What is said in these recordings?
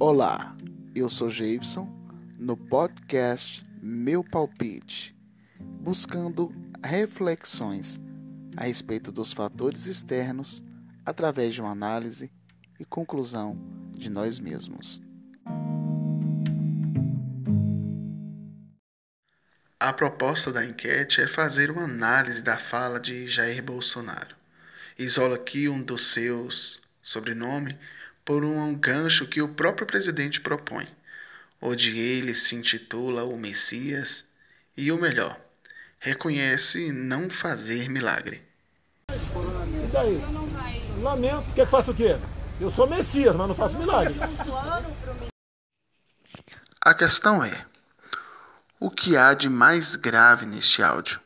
Olá, eu sou Jason no podcast Meu Palpite, buscando reflexões a respeito dos fatores externos através de uma análise e conclusão de nós mesmos. A proposta da enquete é fazer uma análise da fala de Jair Bolsonaro. Isola aqui um dos seus sobrenome por um gancho que o próprio presidente propõe, onde ele se intitula o Messias e o melhor, reconhece não fazer milagre. E daí? Lamento. Quer que faça o quê? Eu sou Messias, mas não faço milagre. A questão é: o que há de mais grave neste áudio?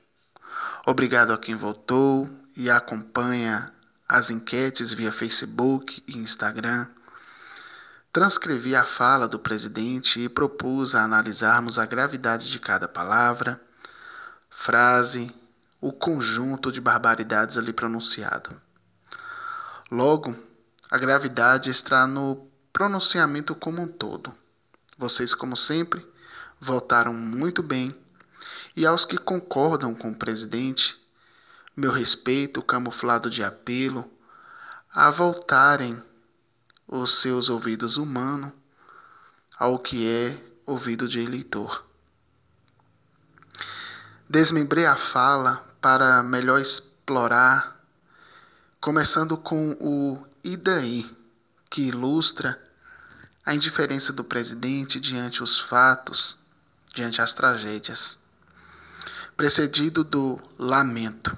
Obrigado a quem votou e acompanha as enquetes via Facebook e Instagram. Transcrevi a fala do presidente e propus a analisarmos a gravidade de cada palavra, frase, o conjunto de barbaridades ali pronunciado. Logo, a gravidade está no pronunciamento como um todo. Vocês, como sempre, votaram muito bem, e aos que concordam com o presidente, meu respeito camuflado de apelo, a voltarem os seus ouvidos humanos ao que é ouvido de eleitor. Desmembrei a fala para melhor explorar, começando com o e daí, que ilustra a indiferença do presidente diante os fatos, diante as tragédias, precedido do lamento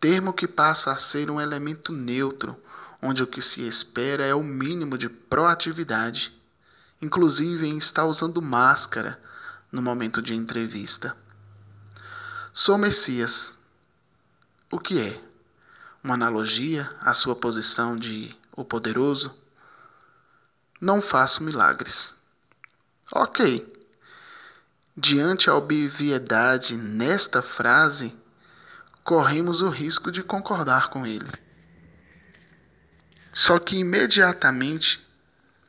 termo que passa a ser um elemento neutro, onde o que se espera é o mínimo de proatividade, inclusive em estar usando máscara no momento de entrevista. Sou Messias. O que é? Uma analogia à sua posição de o poderoso? Não faço milagres. Ok. Diante a obviedade nesta frase, corremos o risco de concordar com ele. Só que imediatamente,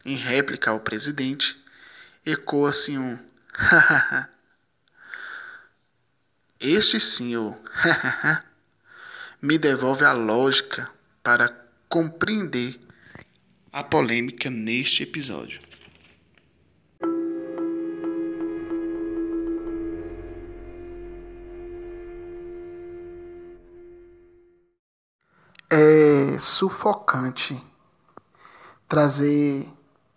em réplica ao presidente, ecoa-se um hahaha. este sim, o hahaha, me devolve a lógica para compreender a polêmica neste episódio. É sufocante trazer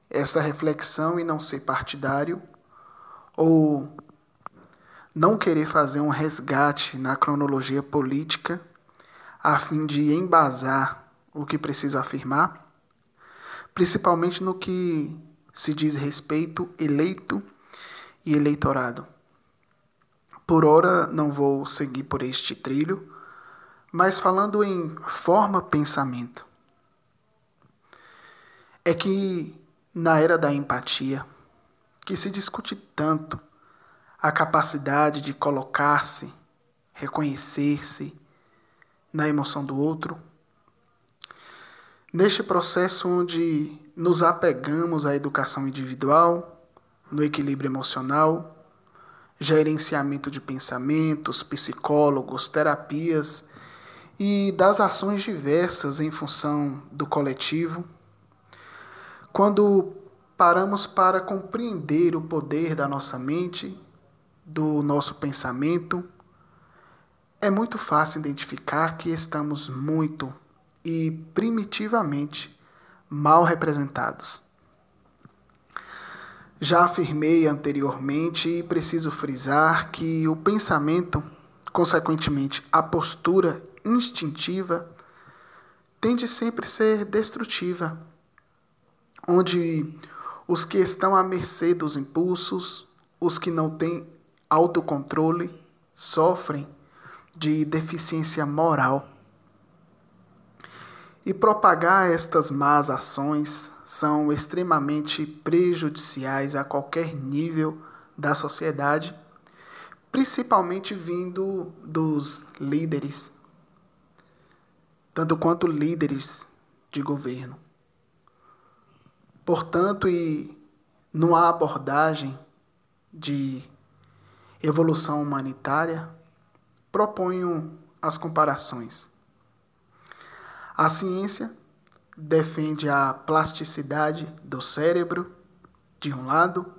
essa reflexão e não ser partidário ou não querer fazer um resgate na cronologia política a fim de embasar o que preciso afirmar, principalmente no que se diz respeito eleito e eleitorado. Por ora não vou seguir por este trilho, mas falando em forma pensamento, é que na era da empatia, que se discute tanto a capacidade de colocar-se, reconhecer-se na emoção do outro, neste processo onde nos apegamos à educação individual, no equilíbrio emocional, gerenciamento de pensamentos, psicólogos, terapias e das ações diversas em função do coletivo, quando paramos para compreender o poder da nossa mente, do nosso pensamento, é muito fácil identificar que estamos muito e primitivamente mal representados. Já afirmei anteriormente e preciso frisar que o pensamento, consequentemente a postura instintiva tende sempre a ser destrutiva, onde os que estão à mercê dos impulsos, os que não têm autocontrole, sofrem de deficiência moral. E propagar estas más ações são extremamente prejudiciais a qualquer nível da sociedade, principalmente vindo dos líderes tanto quanto líderes de governo. Portanto, e numa abordagem de evolução humanitária, proponho as comparações. A ciência defende a plasticidade do cérebro, de um lado,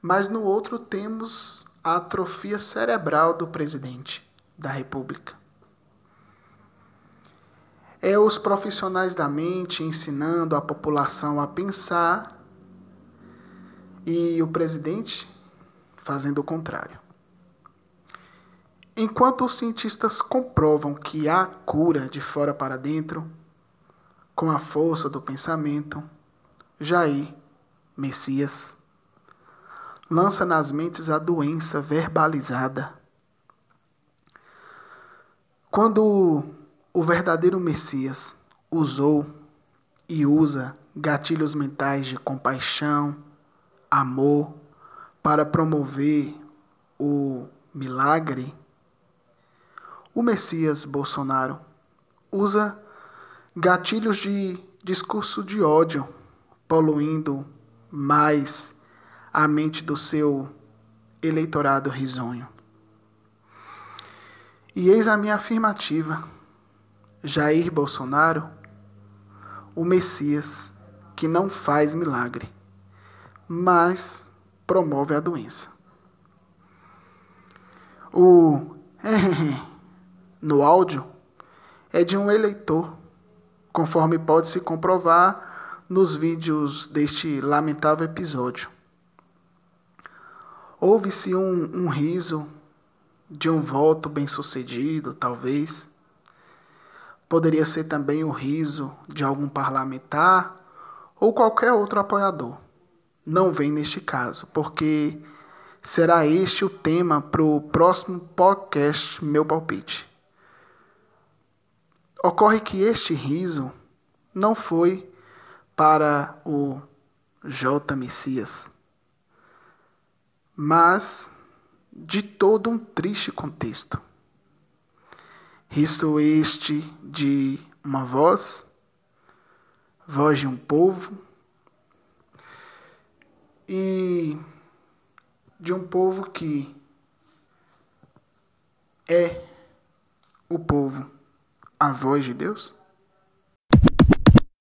mas no outro temos a atrofia cerebral do presidente da República. É os profissionais da mente ensinando a população a pensar e o presidente fazendo o contrário. Enquanto os cientistas comprovam que há cura de fora para dentro, com a força do pensamento, Jair, Messias, lança nas mentes a doença verbalizada. Quando o verdadeiro Messias usou e usa gatilhos mentais de compaixão, amor, para promover o milagre, o Messias Bolsonaro usa gatilhos de discurso de ódio, poluindo mais a mente do seu eleitorado risonho. E eis a minha afirmativa: Jair Bolsonaro, o Messias que não faz milagre, mas promove a doença. O no áudio é de um eleitor, conforme pode se comprovar nos vídeos deste lamentável episódio. Houve-se um, um riso de um voto bem-sucedido, talvez. Poderia ser também o riso de algum parlamentar ou qualquer outro apoiador. Não vem neste caso, porque será este o tema para o próximo podcast Meu Palpite. Ocorre que este riso não foi para o J. Messias mas de todo um triste contexto. Risto este de uma voz, voz de um povo, e de um povo que é o povo, a voz de Deus?